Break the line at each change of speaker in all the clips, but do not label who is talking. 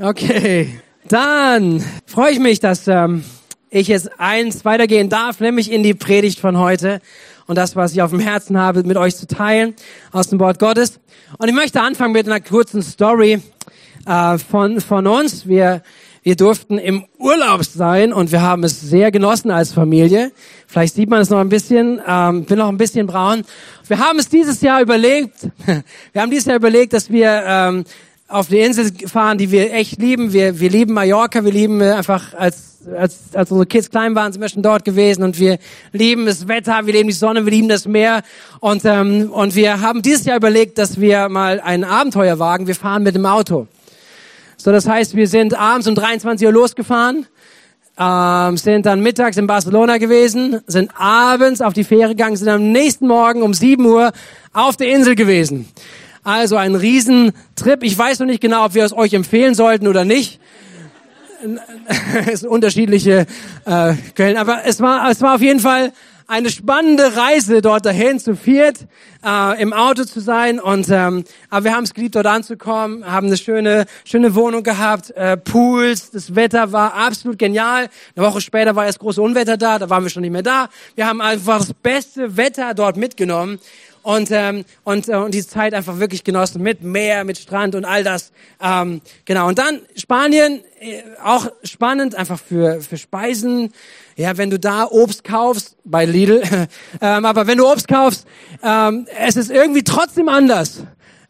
Okay, dann freue ich mich, dass ähm, ich jetzt eins weitergehen darf, nämlich in die Predigt von heute und das, was ich auf dem Herzen habe, mit euch zu teilen aus dem Wort Gottes. Und ich möchte anfangen mit einer kurzen Story äh, von von uns. Wir wir durften im Urlaub sein und wir haben es sehr genossen als Familie. Vielleicht sieht man es noch ein bisschen, ähm, bin noch ein bisschen braun. Wir haben es dieses Jahr überlegt, wir haben dieses Jahr überlegt, dass wir ähm, auf die Insel fahren, die wir echt lieben. Wir, wir lieben Mallorca, wir lieben einfach, als, als, als unsere Kids klein waren, sind wir schon dort gewesen und wir lieben das Wetter, wir lieben die Sonne, wir lieben das Meer und, ähm, und wir haben dieses Jahr überlegt, dass wir mal ein Abenteuer wagen. Wir fahren mit dem Auto. So, das heißt, wir sind abends um 23 Uhr losgefahren, ähm, sind dann mittags in Barcelona gewesen, sind abends auf die Fähre gegangen, sind am nächsten Morgen um 7 Uhr auf der Insel gewesen. Also ein Riesentrip. Ich weiß noch nicht genau, ob wir es euch empfehlen sollten oder nicht. es sind unterschiedliche äh, Quellen, aber es war, es war auf jeden Fall eine spannende Reise dort dahin zu viert äh, im Auto zu sein. Und ähm, aber wir haben es geliebt dort anzukommen haben eine schöne schöne Wohnung gehabt äh, Pools. Das Wetter war absolut genial. Eine Woche später war das große Unwetter da da waren wir schon nicht mehr da. Wir haben einfach das beste Wetter dort mitgenommen und ähm, und äh, und die Zeit einfach wirklich genossen mit Meer, mit Strand und all das. Ähm, genau. Und dann Spanien äh, auch spannend einfach für für Speisen. Ja, wenn du da Obst kaufst bei Lidl, ähm, aber wenn du Obst kaufst, ähm, es ist irgendwie trotzdem anders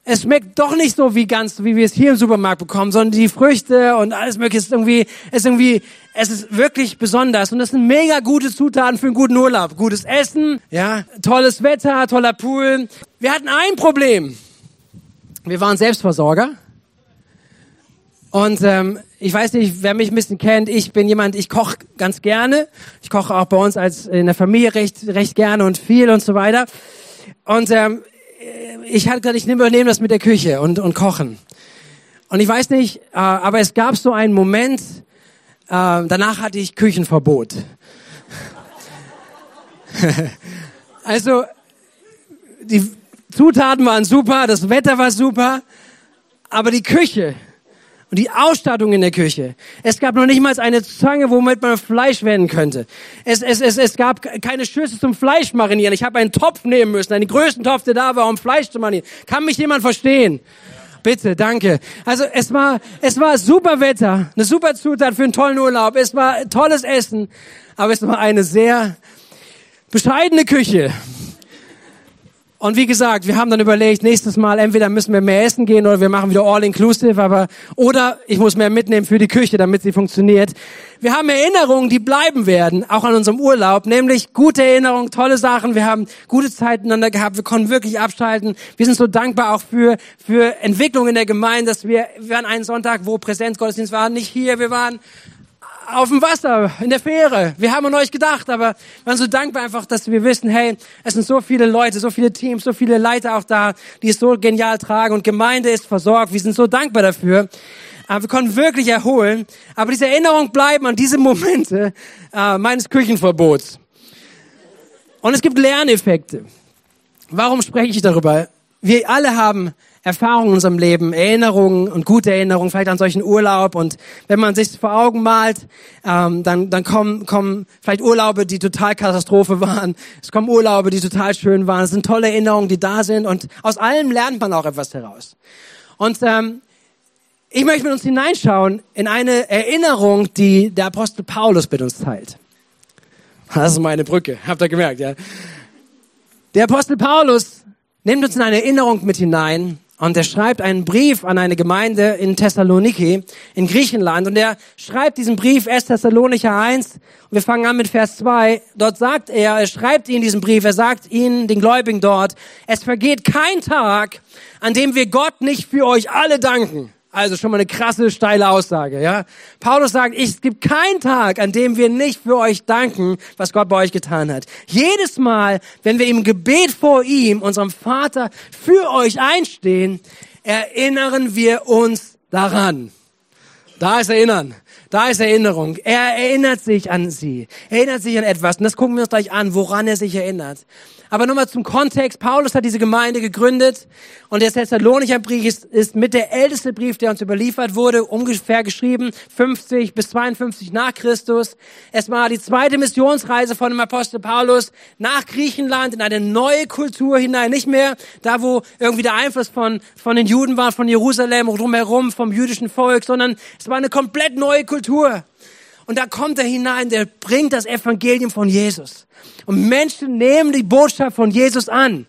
es schmeckt doch nicht so wie ganz, wie wir es hier im Supermarkt bekommen, sondern die Früchte und alles mögliche ist irgendwie, ist irgendwie, es ist wirklich besonders und das sind mega gute Zutaten für einen guten Urlaub. Gutes Essen, ja, tolles Wetter, toller Pool. Wir hatten ein Problem. Wir waren Selbstversorger. Und ähm, ich weiß nicht, wer mich ein bisschen kennt, ich bin jemand, ich koche ganz gerne. Ich koche auch bei uns als in der Familie recht, recht gerne und viel und so weiter. Und ähm, ich hatte gesagt, ich übernehme das mit der Küche und, und Kochen. Und ich weiß nicht, äh, aber es gab so einen Moment, äh, danach hatte ich Küchenverbot. also, die Zutaten waren super, das Wetter war super, aber die Küche, und die Ausstattung in der Küche. Es gab noch nicht mal eine Zange, womit man Fleisch wenden könnte. Es, es, es, es gab keine Schüssel zum Fleisch marinieren. Ich habe einen Topf nehmen müssen, einen größten Topf, der da war, um Fleisch zu marinieren. Kann mich jemand verstehen? Bitte, danke. Also es war, es war super Wetter, eine super Zutat für einen tollen Urlaub. Es war tolles Essen, aber es war eine sehr bescheidene Küche. Und wie gesagt, wir haben dann überlegt, nächstes Mal entweder müssen wir mehr essen gehen oder wir machen wieder all inclusive, aber oder ich muss mehr mitnehmen für die Küche, damit sie funktioniert. Wir haben Erinnerungen, die bleiben werden, auch an unserem Urlaub, nämlich gute Erinnerungen, tolle Sachen. Wir haben gute Zeit miteinander gehabt, wir konnten wirklich abschalten. Wir sind so dankbar auch für für Entwicklung in der Gemeinde, dass wir wir waren einen Sonntag, wo Präsenzgottesdienst war, nicht hier, wir waren auf dem Wasser, in der Fähre. Wir haben an euch gedacht, aber wir waren so dankbar einfach, dass wir wissen, hey, es sind so viele Leute, so viele Teams, so viele Leiter auch da, die es so genial tragen und Gemeinde ist versorgt. Wir sind so dankbar dafür. Aber wir konnten wirklich erholen. Aber diese Erinnerungen bleiben an diese Momente äh, meines Küchenverbots. Und es gibt Lerneffekte. Warum spreche ich darüber? Wir alle haben Erfahrungen in unserem Leben, Erinnerungen und gute Erinnerungen, vielleicht an solchen Urlaub. Und wenn man sich vor Augen malt, ähm, dann, dann kommen, kommen vielleicht Urlaube, die total Katastrophe waren. Es kommen Urlaube, die total schön waren. Es sind tolle Erinnerungen, die da sind. Und aus allem lernt man auch etwas heraus. Und ähm, ich möchte mit uns hineinschauen in eine Erinnerung, die der Apostel Paulus mit uns teilt. Das ist meine Brücke, habt ihr gemerkt, ja? Der Apostel Paulus nimmt uns in eine Erinnerung mit hinein und er schreibt einen Brief an eine Gemeinde in Thessaloniki, in Griechenland. Und er schreibt diesen Brief, 1 Thessalonicher 1. Und wir fangen an mit Vers 2. Dort sagt er, er schreibt ihnen diesen Brief, er sagt ihnen, den Gläubigen dort, es vergeht kein Tag, an dem wir Gott nicht für euch alle danken. Also schon mal eine krasse, steile Aussage, ja. Paulus sagt, es gibt keinen Tag, an dem wir nicht für euch danken, was Gott bei euch getan hat. Jedes Mal, wenn wir im Gebet vor ihm, unserem Vater, für euch einstehen, erinnern wir uns daran. Da ist Erinnern. Da ist Erinnerung. Er erinnert sich an sie. Er erinnert sich an etwas. Und das gucken wir uns gleich an, woran er sich erinnert. Aber nochmal zum Kontext. Paulus hat diese Gemeinde gegründet und der Thessalonicher Brief ist, ist mit der älteste Brief, der uns überliefert wurde, ungefähr geschrieben, 50 bis 52 nach Christus. Es war die zweite Missionsreise von dem Apostel Paulus nach Griechenland in eine neue Kultur hinein. Nicht mehr da, wo irgendwie der Einfluss von, von den Juden war, von Jerusalem drumherum, vom jüdischen Volk, sondern es war eine komplett neue Kultur. Und da kommt er hinein, der bringt das Evangelium von Jesus. Und Menschen nehmen die Botschaft von Jesus an.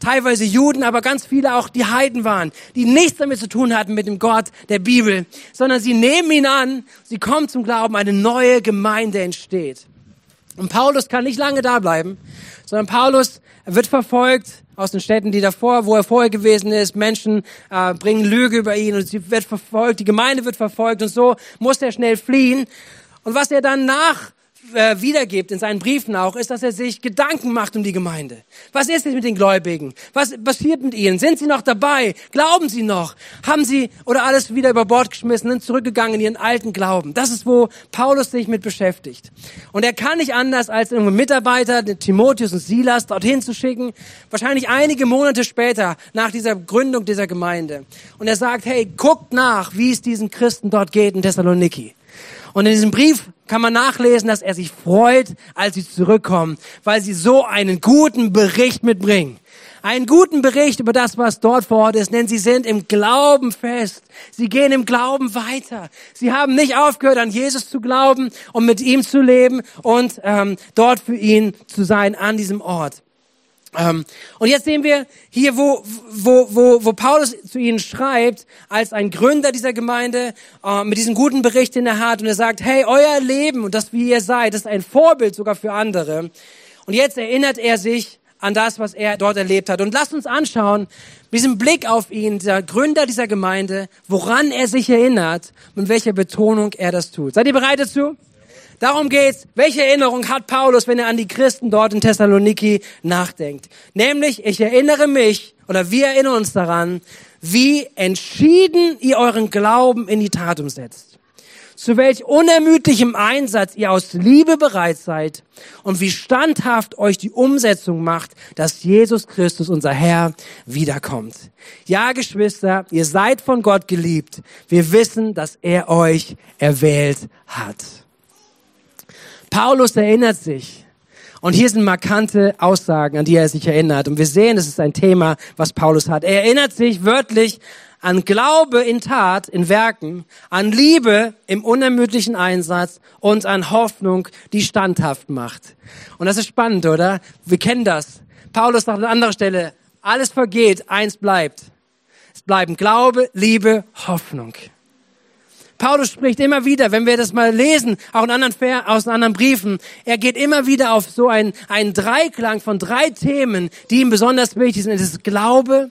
Teilweise Juden, aber ganz viele auch die Heiden waren, die nichts damit zu tun hatten mit dem Gott der Bibel, sondern sie nehmen ihn an, sie kommen zum Glauben, eine neue Gemeinde entsteht. Und Paulus kann nicht lange da bleiben, sondern Paulus wird verfolgt aus den Städten, die davor, wo er vorher gewesen ist. Menschen äh, bringen Lüge über ihn und sie wird verfolgt, die Gemeinde wird verfolgt und so muss er schnell fliehen. Und was er dann nach äh, wiedergibt in seinen Briefen auch, ist, dass er sich Gedanken macht um die Gemeinde. Was ist jetzt mit den Gläubigen? Was passiert mit ihnen? Sind sie noch dabei? Glauben sie noch? Haben sie oder alles wieder über Bord geschmissen und zurückgegangen in ihren alten Glauben? Das ist, wo Paulus sich mit beschäftigt. Und er kann nicht anders, als irgendeinen Mitarbeiter, den Timotheus und Silas, dorthin zu schicken, wahrscheinlich einige Monate später, nach dieser Gründung dieser Gemeinde. Und er sagt, hey, guckt nach, wie es diesen Christen dort geht in Thessaloniki. Und in diesem Brief kann man nachlesen, dass er sich freut, als sie zurückkommen, weil sie so einen guten Bericht mitbringen. Einen guten Bericht über das, was dort vor Ort ist, denn sie sind im Glauben fest. Sie gehen im Glauben weiter. Sie haben nicht aufgehört, an Jesus zu glauben und mit ihm zu leben und ähm, dort für ihn zu sein an diesem Ort. Ähm, und jetzt sehen wir hier, wo, wo, wo, wo Paulus zu ihnen schreibt, als ein Gründer dieser Gemeinde, äh, mit diesem guten Bericht in der Hand, und er sagt, hey, euer Leben und das, wie ihr seid, ist ein Vorbild sogar für andere. Und jetzt erinnert er sich an das, was er dort erlebt hat. Und lasst uns anschauen, mit diesem Blick auf ihn, der Gründer dieser Gemeinde, woran er sich erinnert und welcher Betonung er das tut. Seid ihr bereit dazu? Darum geht's. Welche Erinnerung hat Paulus, wenn er an die Christen dort in Thessaloniki nachdenkt? Nämlich, ich erinnere mich oder wir erinnern uns daran, wie entschieden ihr euren Glauben in die Tat umsetzt. Zu welch unermüdlichem Einsatz ihr aus Liebe bereit seid und wie standhaft euch die Umsetzung macht, dass Jesus Christus, unser Herr, wiederkommt. Ja, Geschwister, ihr seid von Gott geliebt. Wir wissen, dass er euch erwählt hat. Paulus erinnert sich. Und hier sind markante Aussagen, an die er sich erinnert. Und wir sehen, es ist ein Thema, was Paulus hat. Er erinnert sich wörtlich an Glaube in Tat, in Werken, an Liebe im unermüdlichen Einsatz und an Hoffnung, die standhaft macht. Und das ist spannend, oder? Wir kennen das. Paulus sagt an anderer Stelle, alles vergeht, eins bleibt. Es bleiben Glaube, Liebe, Hoffnung. Paulus spricht immer wieder, wenn wir das mal lesen, auch in anderen, aus anderen Briefen, er geht immer wieder auf so einen, einen Dreiklang von drei Themen, die ihm besonders wichtig sind. Es ist Glaube,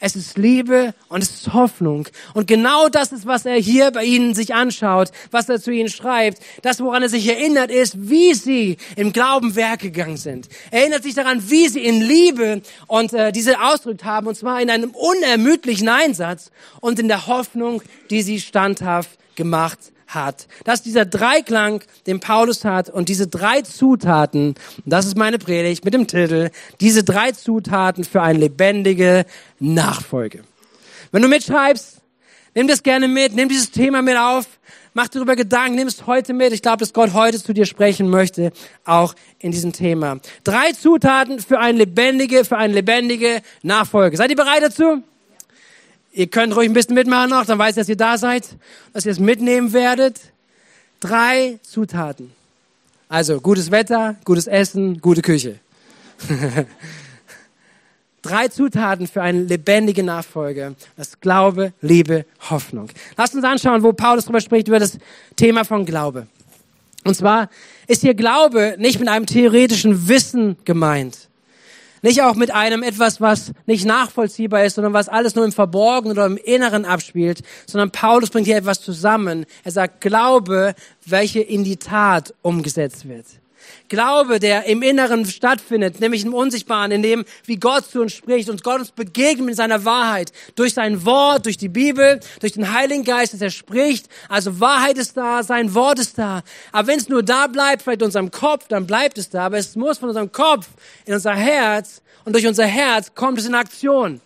es ist Liebe und es ist Hoffnung. Und genau das ist, was er hier bei ihnen sich anschaut, was er zu ihnen schreibt. Das, woran er sich erinnert, ist, wie sie im Glauben Werk gegangen sind. Er erinnert sich daran, wie sie in Liebe und äh, diese ausdrückt haben, und zwar in einem unermüdlichen Einsatz und in der Hoffnung, die sie standhaft gemacht hat. Das ist dieser Dreiklang, den Paulus hat und diese drei Zutaten, das ist meine Predigt mit dem Titel, diese drei Zutaten für eine lebendige Nachfolge. Wenn du mitschreibst, nimm das gerne mit, nimm dieses Thema mit auf, mach darüber Gedanken, nimm es heute mit. Ich glaube, dass Gott heute zu dir sprechen möchte, auch in diesem Thema. Drei Zutaten für eine lebendige, für eine lebendige Nachfolge. Seid ihr bereit dazu? Ihr könnt ruhig ein bisschen mitmachen noch, dann weiß ich, dass ihr da seid, dass ihr es mitnehmen werdet. Drei Zutaten. Also gutes Wetter, gutes Essen, gute Küche. Drei Zutaten für eine lebendige Nachfolge. Das Glaube, Liebe, Hoffnung. Lasst uns anschauen, wo Paulus darüber spricht, über das Thema von Glaube. Und zwar ist hier Glaube nicht mit einem theoretischen Wissen gemeint. Nicht auch mit einem etwas, was nicht nachvollziehbar ist, sondern was alles nur im Verborgenen oder im Inneren abspielt, sondern Paulus bringt hier etwas zusammen. Er sagt Glaube, welche in die Tat umgesetzt wird. Glaube, der im Inneren stattfindet, nämlich im Unsichtbaren, in dem, wie Gott zu uns spricht und Gott uns begegnet in seiner Wahrheit, durch sein Wort, durch die Bibel, durch den Heiligen Geist, dass er spricht. Also Wahrheit ist da, sein Wort ist da. Aber wenn es nur da bleibt, vielleicht in unserem Kopf, dann bleibt es da. Aber es muss von unserem Kopf in unser Herz und durch unser Herz kommt es in Aktion.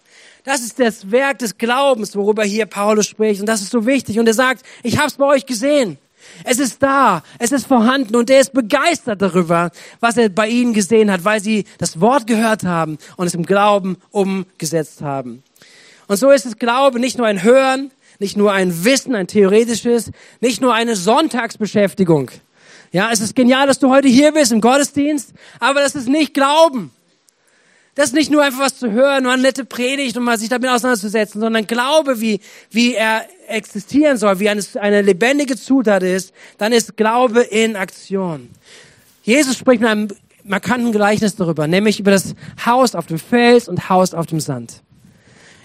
Das ist das Werk des Glaubens, worüber hier Paulus spricht. Und das ist so wichtig. Und er sagt, ich habe es bei euch gesehen. Es ist da, es ist vorhanden und er ist begeistert darüber, was er bei ihnen gesehen hat, weil sie das Wort gehört haben und es im Glauben umgesetzt haben. Und so ist es Glaube nicht nur ein Hören, nicht nur ein Wissen, ein theoretisches, nicht nur eine Sonntagsbeschäftigung. Ja, es ist genial, dass du heute hier bist im Gottesdienst, aber das ist nicht Glauben. Das ist nicht nur einfach was zu hören, nur eine nette Predigt und mal sich damit auseinanderzusetzen, sondern Glaube, wie, wie er existieren soll, wie eine, eine lebendige Zutat ist, dann ist Glaube in Aktion. Jesus spricht mit einem markanten Gleichnis darüber, nämlich über das Haus auf dem Fels und Haus auf dem Sand.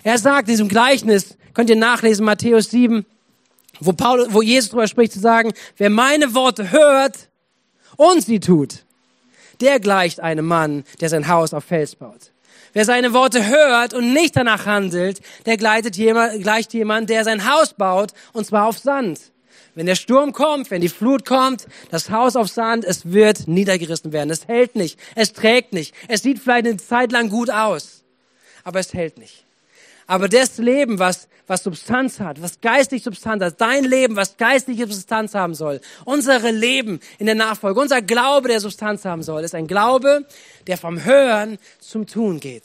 Er sagt in diesem Gleichnis, könnt ihr nachlesen, Matthäus 7, wo, Paul, wo Jesus darüber spricht, zu sagen, wer meine Worte hört und sie tut, der gleicht einem Mann, der sein Haus auf Fels baut. Wer seine Worte hört und nicht danach handelt, der gleicht jemand, gleicht jemand, der sein Haus baut, und zwar auf Sand. Wenn der Sturm kommt, wenn die Flut kommt, das Haus auf Sand, es wird niedergerissen werden. Es hält nicht, es trägt nicht. Es sieht vielleicht eine Zeit lang gut aus, aber es hält nicht. Aber das Leben, was, was Substanz hat, was geistig Substanz hat, dein Leben, was geistliche Substanz haben soll, unsere Leben in der Nachfolge, unser Glaube, der Substanz haben soll, ist ein Glaube, der vom Hören zum Tun geht.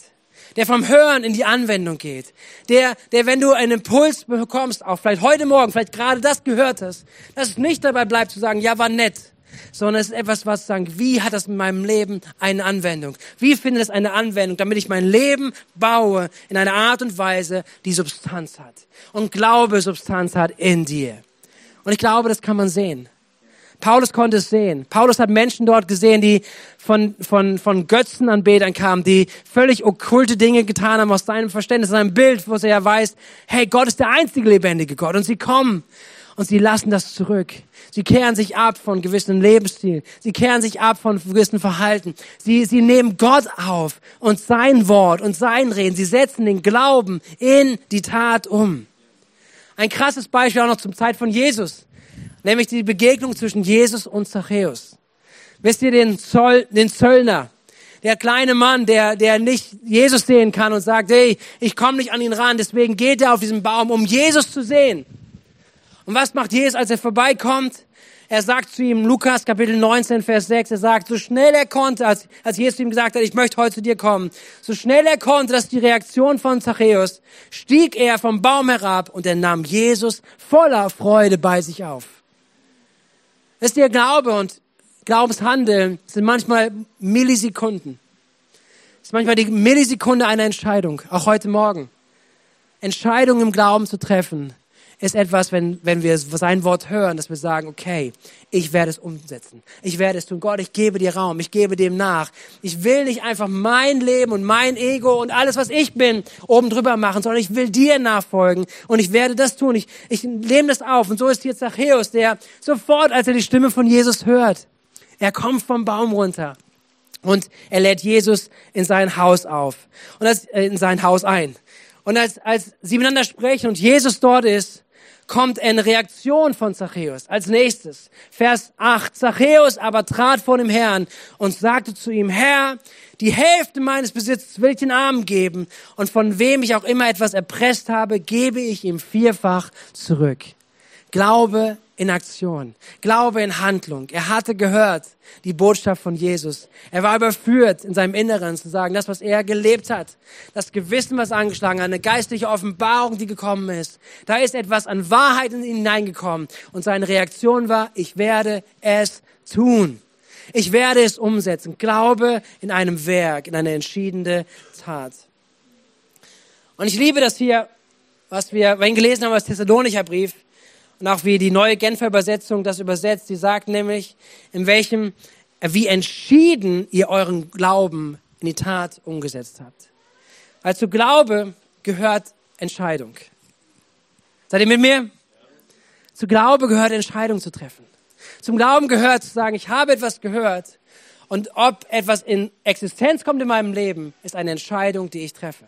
Der vom Hören in die Anwendung geht. Der, der, wenn du einen Impuls bekommst, auch vielleicht heute Morgen, vielleicht gerade das gehört hast, dass es nicht dabei bleibt zu sagen, ja, war nett sondern es ist etwas, was sagen, wie hat das in meinem Leben eine Anwendung? Wie findet es eine Anwendung, damit ich mein Leben baue in einer Art und Weise, die Substanz hat und Glaube Substanz hat in dir. Und ich glaube, das kann man sehen. Paulus konnte es sehen. Paulus hat Menschen dort gesehen, die von, von, von Götzenanbetern kamen, die völlig okkulte Dinge getan haben aus seinem Verständnis, seinem Bild, wo er ja weiß, hey, Gott ist der einzige lebendige Gott. Und sie kommen und sie lassen das zurück. Sie kehren sich ab von gewissen Lebensstil. Sie kehren sich ab von gewissen Verhalten. Sie, sie nehmen Gott auf und sein Wort und sein Reden. Sie setzen den Glauben in die Tat um. Ein krasses Beispiel auch noch zum Zeit von Jesus. Nämlich die Begegnung zwischen Jesus und Zachäus. Wisst ihr den, Zoll, den Zöllner? Der kleine Mann, der, der nicht Jesus sehen kann und sagt, hey, ich komme nicht an ihn ran, deswegen geht er auf diesen Baum, um Jesus zu sehen. Und was macht Jesus, als er vorbeikommt? Er sagt zu ihm, Lukas Kapitel 19, Vers 6, er sagt, so schnell er konnte, als, als Jesus ihm gesagt hat, ich möchte heute zu dir kommen, so schnell er konnte, das ist die Reaktion von Zachäus, stieg er vom Baum herab und er nahm Jesus voller Freude bei sich auf. Ist der Glaube und Glaubenshandeln sind manchmal Millisekunden. Das ist manchmal die Millisekunde einer Entscheidung, auch heute Morgen. Entscheidungen im Glauben zu treffen, ist etwas, wenn, wenn wir sein Wort hören, dass wir sagen, okay, ich werde es umsetzen. Ich werde es tun. Gott, ich gebe dir Raum. Ich gebe dem nach. Ich will nicht einfach mein Leben und mein Ego und alles, was ich bin, oben drüber machen, sondern ich will dir nachfolgen und ich werde das tun. Ich, ich nehme das auf. Und so ist hier Zachäus, der sofort, als er die Stimme von Jesus hört, er kommt vom Baum runter. Und er lädt Jesus in sein Haus auf und das, äh, in sein Haus ein. Und als, als sie miteinander sprechen und Jesus dort ist, kommt eine Reaktion von Zachäus. Als nächstes, Vers 8. Zachäus aber trat vor dem Herrn und sagte zu ihm, Herr, die Hälfte meines Besitzes will ich den Armen geben und von wem ich auch immer etwas erpresst habe, gebe ich ihm vierfach zurück. Glaube in Aktion, Glaube in Handlung. Er hatte gehört die Botschaft von Jesus. Er war überführt in seinem Inneren zu sagen, das, was er gelebt hat, das Gewissen, was angeschlagen hat, eine geistliche Offenbarung, die gekommen ist. Da ist etwas an Wahrheit in ihn hineingekommen und seine Reaktion war, ich werde es tun. Ich werde es umsetzen. Glaube in einem Werk, in eine entschiedene Tat. Und ich liebe das hier, was wir, wenn gelesen haben, aus Thessalonicher Brief, und auch wie die neue Genfer Übersetzung das übersetzt. Sie sagt nämlich, in welchem, wie entschieden ihr euren Glauben in die Tat umgesetzt habt. Weil zu Glaube gehört Entscheidung. Seid ihr mit mir? Zu Glaube gehört Entscheidung zu treffen. Zum Glauben gehört zu sagen, ich habe etwas gehört Und ob etwas in Existenz kommt in meinem Leben, ist eine Entscheidung, die ich treffe.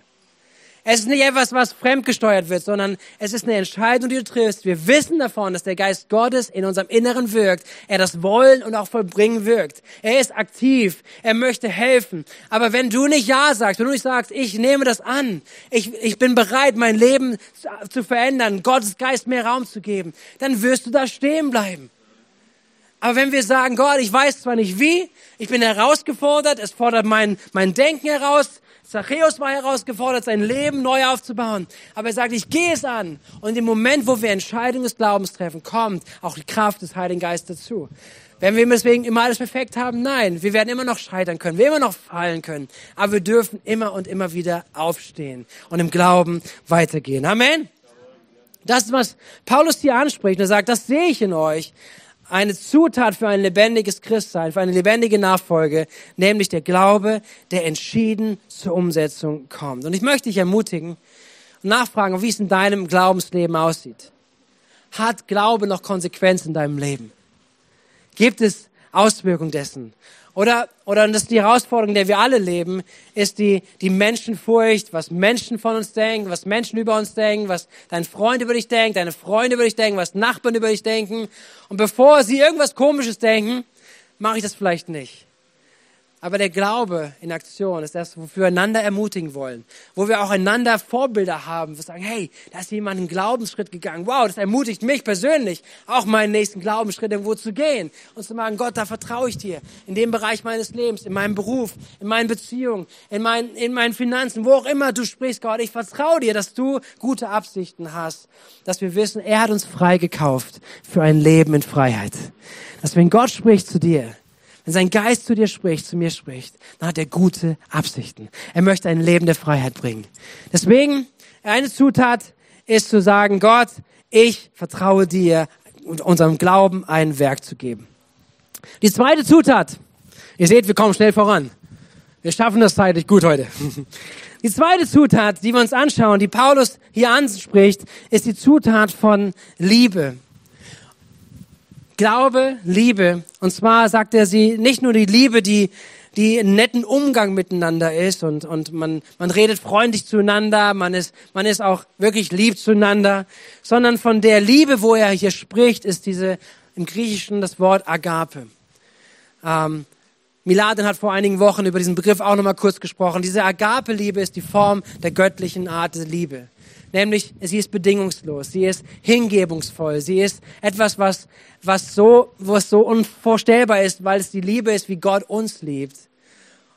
Es ist nicht etwas, was fremdgesteuert wird, sondern es ist eine Entscheidung, die du triffst. Wir wissen davon, dass der Geist Gottes in unserem Inneren wirkt. Er das Wollen und auch Vollbringen wirkt. Er ist aktiv. Er möchte helfen. Aber wenn du nicht Ja sagst, wenn du nicht sagst, ich nehme das an, ich, ich bin bereit, mein Leben zu verändern, Gottes Geist mehr Raum zu geben, dann wirst du da stehen bleiben. Aber wenn wir sagen, Gott, ich weiß zwar nicht wie, ich bin herausgefordert, es fordert mein, mein Denken heraus, Zachäus war herausgefordert, sein Leben neu aufzubauen. Aber er sagt, ich gehe es an. Und im Moment, wo wir Entscheidungen des Glaubens treffen, kommt auch die Kraft des Heiligen Geistes dazu. Werden wir deswegen immer alles perfekt haben? Nein. Wir werden immer noch scheitern können, wir immer noch fallen können. Aber wir dürfen immer und immer wieder aufstehen und im Glauben weitergehen. Amen. Das ist, was Paulus hier anspricht. Er sagt, das sehe ich in euch eine Zutat für ein lebendiges Christsein, für eine lebendige Nachfolge, nämlich der Glaube, der entschieden zur Umsetzung kommt. Und ich möchte dich ermutigen und nachfragen, wie es in deinem Glaubensleben aussieht. Hat Glaube noch Konsequenzen in deinem Leben? Gibt es Auswirkungen dessen? Oder, oder das ist die Herausforderung, in der wir alle leben, ist die, die Menschenfurcht, was Menschen von uns denken, was Menschen über uns denken, was dein Freund über dich denkt, deine Freunde über dich denken, was Nachbarn über dich denken. Und bevor sie irgendwas Komisches denken, mache ich das vielleicht nicht. Aber der Glaube in Aktion ist das, wofür wir einander ermutigen wollen. Wo wir auch einander Vorbilder haben. Wir sagen, hey, da ist jemand einen Glaubensschritt gegangen. Wow, das ermutigt mich persönlich, auch meinen nächsten Glaubensschritt irgendwo zu gehen. Und zu sagen, Gott, da vertraue ich dir. In dem Bereich meines Lebens, in meinem Beruf, in meinen Beziehungen, in meinen, in meinen Finanzen, wo auch immer du sprichst, Gott. Ich vertraue dir, dass du gute Absichten hast. Dass wir wissen, er hat uns freigekauft für ein Leben in Freiheit. Dass wenn Gott spricht zu dir, wenn sein Geist zu dir spricht, zu mir spricht, dann hat er gute Absichten. Er möchte ein Leben der Freiheit bringen. Deswegen, eine Zutat ist zu sagen, Gott, ich vertraue dir und unserem Glauben ein Werk zu geben. Die zweite Zutat, ihr seht, wir kommen schnell voran. Wir schaffen das zeitlich gut heute. Die zweite Zutat, die wir uns anschauen, die Paulus hier anspricht, ist die Zutat von Liebe. Glaube, Liebe. Und zwar sagt er sie nicht nur die Liebe, die die einen netten Umgang miteinander ist und, und man, man redet freundlich zueinander, man ist, man ist auch wirklich lieb zueinander, sondern von der Liebe, wo er hier spricht, ist diese im Griechischen das Wort Agape. Ähm, Miladen hat vor einigen Wochen über diesen Begriff auch nochmal kurz gesprochen. Diese Agape-Liebe ist die Form der göttlichen Art der Liebe nämlich sie ist bedingungslos, sie ist hingebungsvoll, sie ist etwas, was, was so, was so unvorstellbar ist, weil es die Liebe ist, wie Gott uns liebt.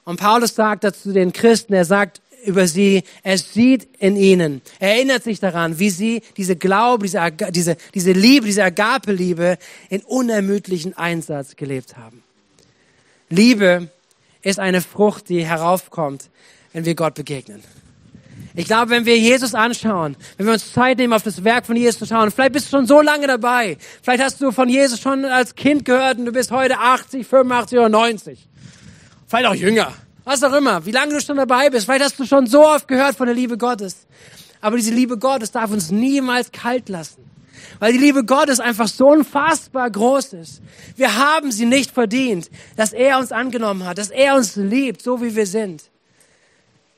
Und Paulus sagt dazu den Christen, er sagt über sie, er sieht in ihnen, er erinnert sich daran, wie sie diese Glaube, diese, diese, diese Liebe, diese Agape-Liebe in unermüdlichen Einsatz gelebt haben. Liebe ist eine Frucht, die heraufkommt, wenn wir Gott begegnen. Ich glaube, wenn wir Jesus anschauen, wenn wir uns Zeit nehmen, auf das Werk von Jesus zu schauen, vielleicht bist du schon so lange dabei, vielleicht hast du von Jesus schon als Kind gehört und du bist heute 80, 85 oder 90. Vielleicht auch jünger. Was auch immer, wie lange du schon dabei bist. Vielleicht hast du schon so oft gehört von der Liebe Gottes. Aber diese Liebe Gottes darf uns niemals kalt lassen. Weil die Liebe Gottes einfach so unfassbar groß ist. Wir haben sie nicht verdient, dass er uns angenommen hat, dass er uns liebt, so wie wir sind.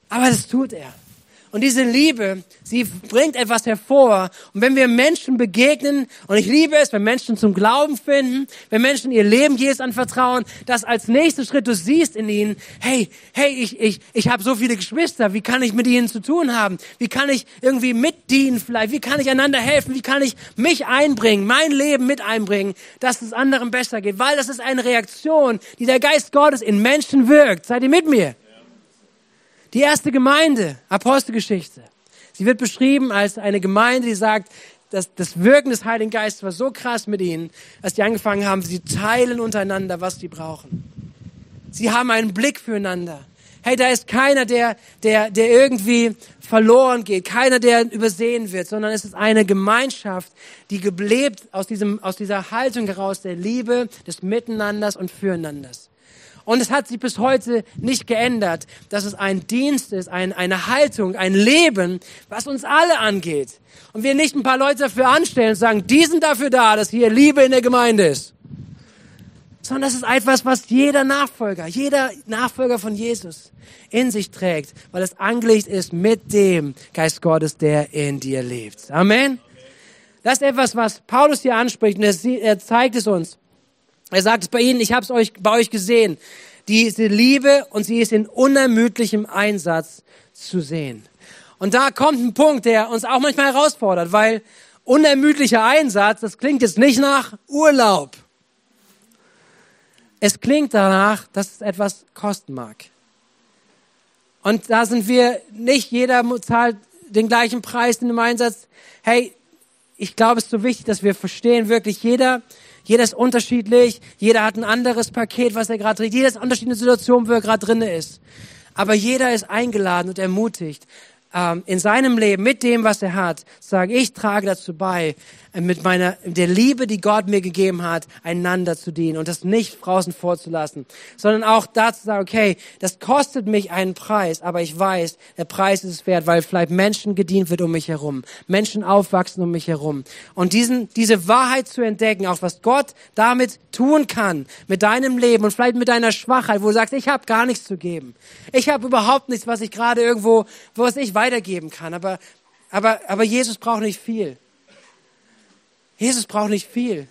Aber das tut er. Und diese Liebe, sie bringt etwas hervor. Und wenn wir Menschen begegnen, und ich liebe es, wenn Menschen zum Glauben finden, wenn Menschen ihr Leben Jesus anvertrauen, dass als nächster Schritt du siehst in ihnen, hey, hey, ich, ich, ich habe so viele Geschwister, wie kann ich mit ihnen zu tun haben? Wie kann ich irgendwie mitdienen vielleicht? Wie kann ich einander helfen? Wie kann ich mich einbringen, mein Leben mit einbringen, dass es anderen besser geht? Weil das ist eine Reaktion, die der Geist Gottes in Menschen wirkt. Seid ihr mit mir? Die erste Gemeinde, Apostelgeschichte. Sie wird beschrieben als eine Gemeinde, die sagt, dass das Wirken des Heiligen Geistes war so krass mit ihnen, dass die angefangen haben, sie teilen untereinander, was sie brauchen. Sie haben einen Blick füreinander. Hey, da ist keiner, der, der, der irgendwie verloren geht, keiner, der übersehen wird, sondern es ist eine Gemeinschaft, die gelebt aus diesem, aus dieser Haltung heraus der Liebe, des Miteinanders und Füreinanders. Und es hat sich bis heute nicht geändert, dass es ein Dienst ist, ein, eine Haltung, ein Leben, was uns alle angeht. Und wir nicht ein paar Leute dafür anstellen und sagen, die sind dafür da, dass hier Liebe in der Gemeinde ist. sondern das ist etwas, was jeder Nachfolger, jeder Nachfolger von Jesus in sich trägt, weil es angelegt ist mit dem Geist Gottes, der in dir lebt. Amen. Das ist etwas, was Paulus hier anspricht und er zeigt es uns. Er sagt es bei Ihnen, ich habe es euch, bei euch gesehen. Diese Liebe und sie ist in unermüdlichem Einsatz zu sehen. Und da kommt ein Punkt, der uns auch manchmal herausfordert, weil unermüdlicher Einsatz, das klingt jetzt nicht nach Urlaub. Es klingt danach, dass es etwas kosten mag. Und da sind wir nicht, jeder zahlt den gleichen Preis in dem Einsatz. Hey, ich glaube, es ist so wichtig, dass wir verstehen, wirklich jeder, jeder ist unterschiedlich, jeder hat ein anderes Paket, was er gerade trägt, jeder ist in unterschiedliche Situation, wo er gerade drin ist. Aber jeder ist eingeladen und ermutigt, ähm, in seinem Leben mit dem, was er hat, sagen, ich trage dazu bei, mit meiner, der Liebe, die Gott mir gegeben hat, einander zu dienen und das nicht draußen vorzulassen, sondern auch dazu sagen, okay, das kostet mich einen Preis, aber ich weiß, der Preis ist es wert, weil vielleicht Menschen gedient wird um mich herum, Menschen aufwachsen um mich herum. Und diesen, diese Wahrheit zu entdecken, auch was Gott damit tun kann, mit deinem Leben und vielleicht mit deiner Schwachheit, wo du sagst, ich habe gar nichts zu geben, ich habe überhaupt nichts, was ich gerade irgendwo, was ich weitergeben kann, aber aber, aber Jesus braucht nicht viel. Jesus braucht nicht viel.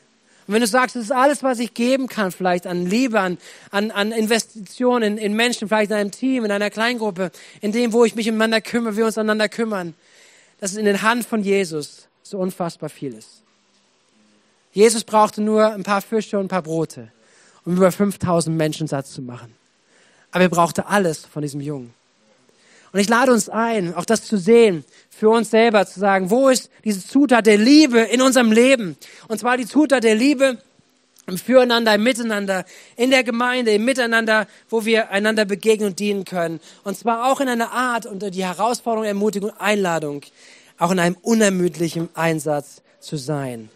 Und wenn du sagst, das ist alles, was ich geben kann, vielleicht an Liebe, an, an, an Investitionen in, in Menschen, vielleicht in einem Team, in einer Kleingruppe, in dem, wo ich mich umeinander kümmere, wir uns einander kümmern, dass es in den Hand von Jesus so unfassbar viel ist. Jesus brauchte nur ein paar Fische und ein paar Brote, um über 5000 Menschen satt zu machen. Aber er brauchte alles von diesem Jungen. Und ich lade uns ein, auch das zu sehen, für uns selber zu sagen, wo ist diese Zutat der Liebe in unserem Leben? Und zwar die Zutat der Liebe im Füreinander, im Miteinander, in der Gemeinde, im Miteinander, wo wir einander begegnen und dienen können. Und zwar auch in einer Art unter die Herausforderung, Ermutigung, Einladung, auch in einem unermüdlichen Einsatz zu sein.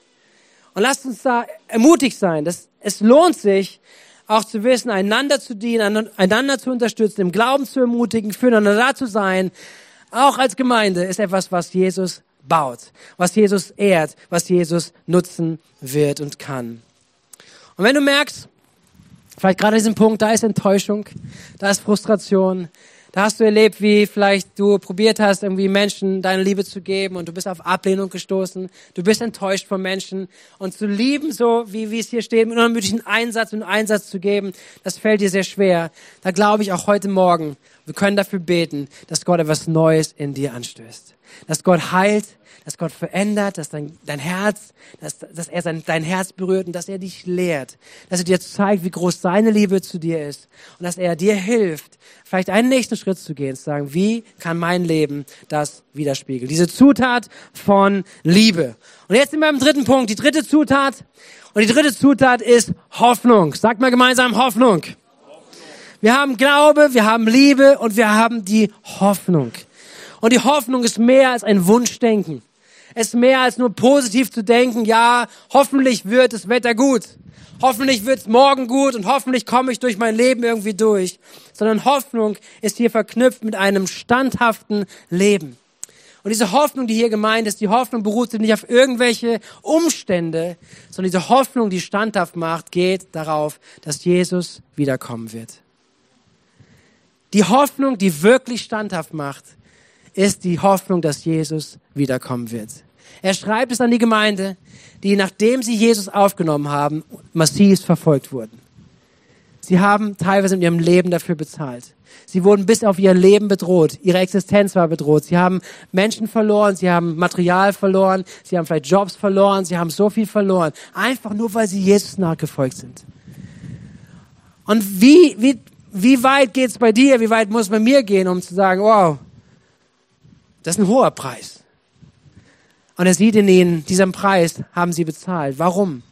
Und lasst uns da ermutigt sein, dass es lohnt sich, auch zu wissen, einander zu dienen, einander zu unterstützen, im Glauben zu ermutigen, füreinander da zu sein, auch als Gemeinde, ist etwas, was Jesus baut, was Jesus ehrt, was Jesus nutzen wird und kann. Und wenn du merkst, vielleicht gerade diesen Punkt, da ist Enttäuschung, da ist Frustration, da hast du erlebt, wie vielleicht du probiert hast, irgendwie Menschen deine Liebe zu geben und du bist auf Ablehnung gestoßen. Du bist enttäuscht von Menschen und zu lieben, so wie, wie es hier steht, mit unermüdlichen Einsatz und Einsatz zu geben, das fällt dir sehr schwer. Da glaube ich auch heute Morgen, wir können dafür beten, dass Gott etwas Neues in dir anstößt. Dass Gott heilt, dass Gott verändert, dass dein, dein Herz, dass, dass er sein, dein Herz berührt und dass er dich lehrt, dass er dir zeigt, wie groß seine Liebe zu dir ist und dass er dir hilft, vielleicht einen nächsten Schritt zu gehen, zu sagen, wie kann mein Leben das widerspiegeln? Diese Zutat von Liebe. Und jetzt sind wir beim dritten Punkt, die dritte Zutat. Und die dritte Zutat ist Hoffnung. Sagt mal gemeinsam Hoffnung. Wir haben Glaube, wir haben Liebe und wir haben die Hoffnung. Und die Hoffnung ist mehr als ein Wunschdenken. Es mehr als nur positiv zu denken, ja, hoffentlich wird das Wetter gut. Hoffentlich wird es morgen gut und hoffentlich komme ich durch mein Leben irgendwie durch. Sondern Hoffnung ist hier verknüpft mit einem standhaften Leben. Und diese Hoffnung, die hier gemeint ist, die Hoffnung beruht nicht auf irgendwelche Umstände, sondern diese Hoffnung, die standhaft macht, geht darauf, dass Jesus wiederkommen wird. Die Hoffnung, die wirklich standhaft macht, ist die Hoffnung, dass Jesus wiederkommen wird. Er schreibt es an die Gemeinde, die nachdem sie Jesus aufgenommen haben, massiv verfolgt wurden. Sie haben teilweise in ihrem Leben dafür bezahlt. Sie wurden bis auf ihr Leben bedroht. Ihre Existenz war bedroht. Sie haben Menschen verloren. Sie haben Material verloren. Sie haben vielleicht Jobs verloren. Sie haben so viel verloren. Einfach nur, weil sie Jesus nachgefolgt sind. Und wie, wie, wie weit geht's bei dir? Wie weit muss bei mir gehen, um zu sagen, wow, das ist ein hoher Preis. Und er sieht in ihnen, diesen Preis haben sie bezahlt. Warum?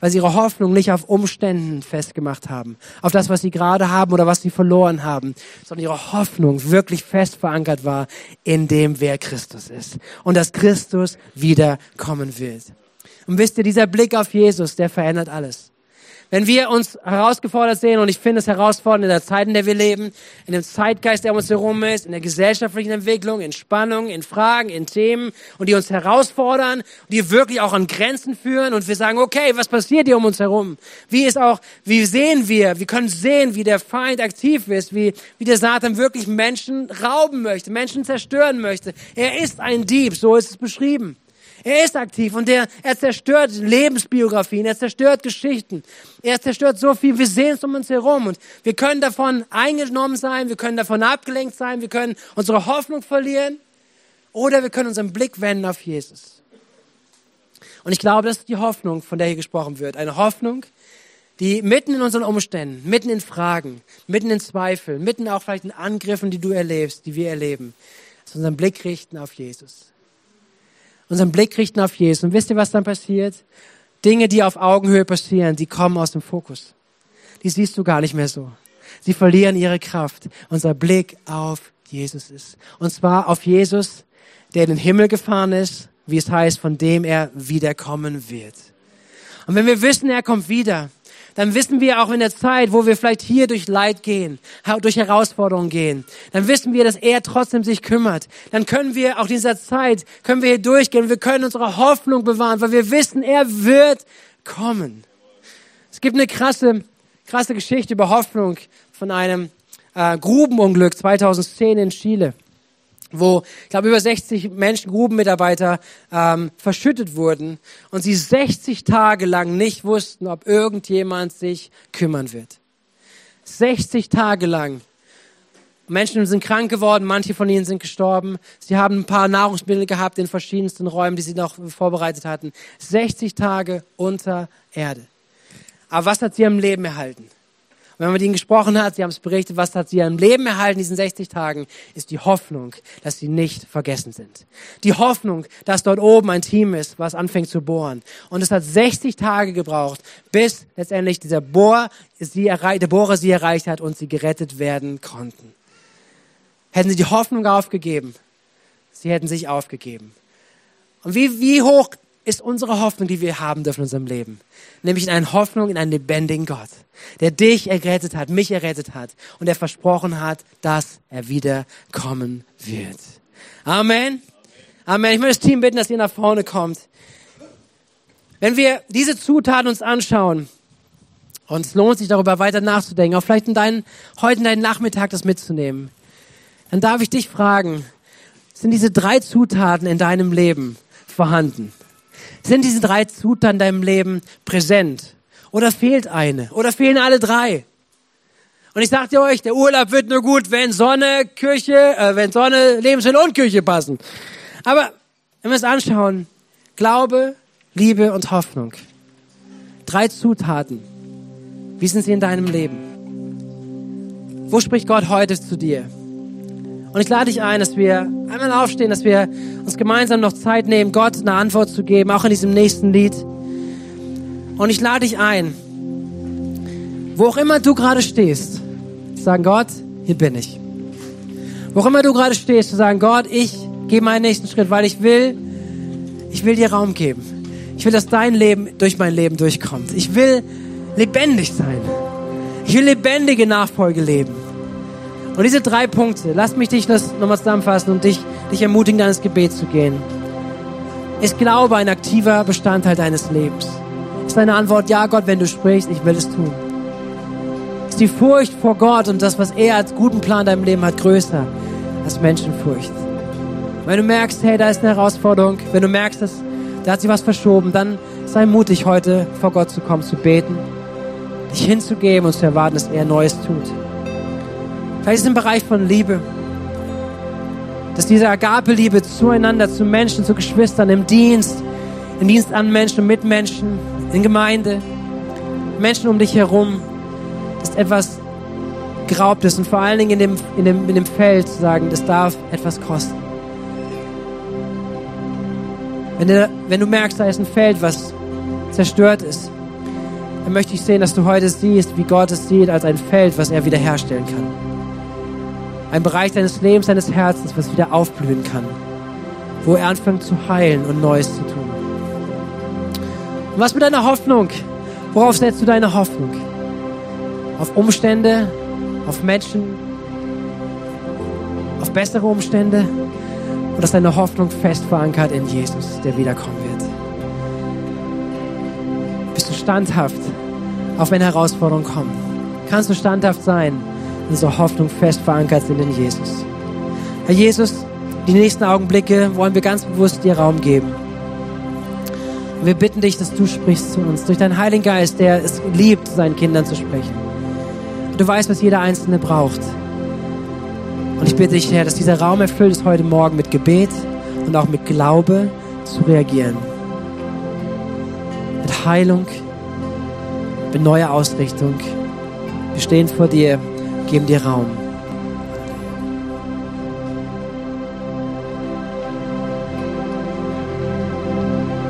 Weil sie ihre Hoffnung nicht auf Umständen festgemacht haben, auf das, was sie gerade haben oder was sie verloren haben, sondern ihre Hoffnung wirklich fest verankert war in dem, wer Christus ist und dass Christus wiederkommen wird. Und wisst ihr, dieser Blick auf Jesus, der verändert alles. Wenn wir uns herausgefordert sehen, und ich finde es herausfordernd in der Zeit, in der wir leben, in dem Zeitgeist, der um uns herum ist, in der gesellschaftlichen Entwicklung, in Spannung, in Fragen, in Themen, und die uns herausfordern, die wirklich auch an Grenzen führen, und wir sagen, okay, was passiert hier um uns herum? Wie ist auch, wie sehen wir, wir können sehen, wie der Feind aktiv ist, wie, wie der Satan wirklich Menschen rauben möchte, Menschen zerstören möchte. Er ist ein Dieb, so ist es beschrieben. Er ist aktiv und der, er zerstört Lebensbiografien, er zerstört Geschichten, er zerstört so viel. Wir sehen es um uns herum und wir können davon eingenommen sein, wir können davon abgelenkt sein, wir können unsere Hoffnung verlieren oder wir können unseren Blick wenden auf Jesus. Und ich glaube, das ist die Hoffnung, von der hier gesprochen wird. Eine Hoffnung, die mitten in unseren Umständen, mitten in Fragen, mitten in Zweifeln, mitten auch vielleicht in Angriffen, die du erlebst, die wir erleben, dass wir unseren Blick richten auf Jesus unseren Blick richten auf Jesus. Und wisst ihr, was dann passiert? Dinge, die auf Augenhöhe passieren, die kommen aus dem Fokus. Die siehst du gar nicht mehr so. Sie verlieren ihre Kraft. Unser Blick auf Jesus ist. Und zwar auf Jesus, der in den Himmel gefahren ist, wie es heißt, von dem er wiederkommen wird. Und wenn wir wissen, er kommt wieder, dann wissen wir auch in der Zeit, wo wir vielleicht hier durch Leid gehen, durch Herausforderungen gehen, dann wissen wir, dass er trotzdem sich kümmert. Dann können wir auch in dieser Zeit, können wir hier durchgehen, wir können unsere Hoffnung bewahren, weil wir wissen, er wird kommen. Es gibt eine krasse, krasse Geschichte über Hoffnung von einem äh, Grubenunglück 2010 in Chile wo, ich glaube, über 60 Menschen, Grubenmitarbeiter, ähm, verschüttet wurden und sie 60 Tage lang nicht wussten, ob irgendjemand sich kümmern wird. 60 Tage lang. Menschen sind krank geworden, manche von ihnen sind gestorben. Sie haben ein paar Nahrungsmittel gehabt in verschiedensten Räumen, die sie noch vorbereitet hatten. 60 Tage unter Erde. Aber was hat sie am Leben erhalten? Und wenn man mit ihnen gesprochen hat, sie haben es berichtet, was hat sie im Leben erhalten, diesen 60 Tagen, ist die Hoffnung, dass sie nicht vergessen sind. Die Hoffnung, dass dort oben ein Team ist, was anfängt zu bohren. Und es hat 60 Tage gebraucht, bis letztendlich dieser Bohr sie der Bohrer sie erreicht hat und sie gerettet werden konnten. Hätten sie die Hoffnung aufgegeben, sie hätten sich aufgegeben. Und wie, wie hoch ist unsere Hoffnung, die wir haben dürfen in unserem Leben. Nämlich in eine Hoffnung in einen lebendigen Gott, der dich errettet hat, mich errettet hat und der versprochen hat, dass er wieder kommen wird. Amen. Amen. Ich möchte das Team bitten, dass ihr nach vorne kommt. Wenn wir diese Zutaten uns anschauen, und es lohnt sich darüber weiter nachzudenken, auch vielleicht in deinen, heute in deinen Nachmittag das mitzunehmen, dann darf ich dich fragen, sind diese drei Zutaten in deinem Leben vorhanden? Sind diese drei Zutaten in deinem Leben präsent? Oder fehlt eine? Oder fehlen alle drei? Und ich sag dir euch, der Urlaub wird nur gut, wenn Sonne, Küche, äh, wenn Sonne, Lebensmittel und Küche passen. Aber wenn wir es anschauen, Glaube, Liebe und Hoffnung. Drei Zutaten. Wie sind sie in deinem Leben? Wo spricht Gott heute zu dir? Und ich lade dich ein, dass wir einmal aufstehen, dass wir uns gemeinsam noch Zeit nehmen, Gott eine Antwort zu geben, auch in diesem nächsten Lied. Und ich lade dich ein, wo auch immer du gerade stehst, zu sagen, Gott, hier bin ich. Wo auch immer du gerade stehst, zu sagen, Gott, ich gehe meinen nächsten Schritt, weil ich will, ich will dir Raum geben. Ich will, dass dein Leben durch mein Leben durchkommt. Ich will lebendig sein. Ich will lebendige Nachfolge leben. Und diese drei Punkte, lass mich dich das nochmal zusammenfassen und dich, dich ermutigen, deines Gebets zu gehen. Ist Glaube ein aktiver Bestandteil deines Lebens? Ist deine Antwort, ja Gott, wenn du sprichst, ich will es tun? Ist die Furcht vor Gott und das, was er als guten Plan in deinem Leben hat, größer als Menschenfurcht? Wenn du merkst, hey, da ist eine Herausforderung, wenn du merkst, dass da hat sich was verschoben, dann sei mutig, heute vor Gott zu kommen, zu beten, dich hinzugeben und zu erwarten, dass er Neues tut. Vielleicht ist es im Bereich von Liebe. Dass diese Agape-Liebe zueinander, zu Menschen, zu Geschwistern, im Dienst, im Dienst an Menschen und Mitmenschen, in Gemeinde, Menschen um dich herum, dass etwas geraubt ist und vor allen Dingen in dem, in dem, in dem Feld zu sagen, das darf etwas kosten. Wenn du, wenn du merkst, da ist ein Feld, was zerstört ist, dann möchte ich sehen, dass du heute siehst, wie Gott es sieht, als ein Feld, was er wiederherstellen kann ein Bereich deines Lebens, deines Herzens, was wieder aufblühen kann, wo er anfängt zu heilen und Neues zu tun. Und was mit deiner Hoffnung? Worauf setzt du deine Hoffnung? Auf Umstände, auf Menschen, auf bessere Umstände? Oder ist deine Hoffnung fest verankert in Jesus, der wiederkommen wird? Bist du standhaft, auch wenn Herausforderungen kommen? Kannst du standhaft sein, unsere Hoffnung fest verankert sind in Jesus? Herr Jesus, die nächsten Augenblicke wollen wir ganz bewusst dir Raum geben. Und wir bitten dich, dass du sprichst zu uns durch deinen Heiligen Geist, der es liebt, seinen Kindern zu sprechen. Du weißt, was jeder Einzelne braucht. Und ich bitte dich, Herr, dass dieser Raum erfüllt ist heute Morgen mit Gebet und auch mit Glaube zu reagieren. Mit Heilung, mit neuer Ausrichtung. Wir stehen vor dir, geben dir Raum.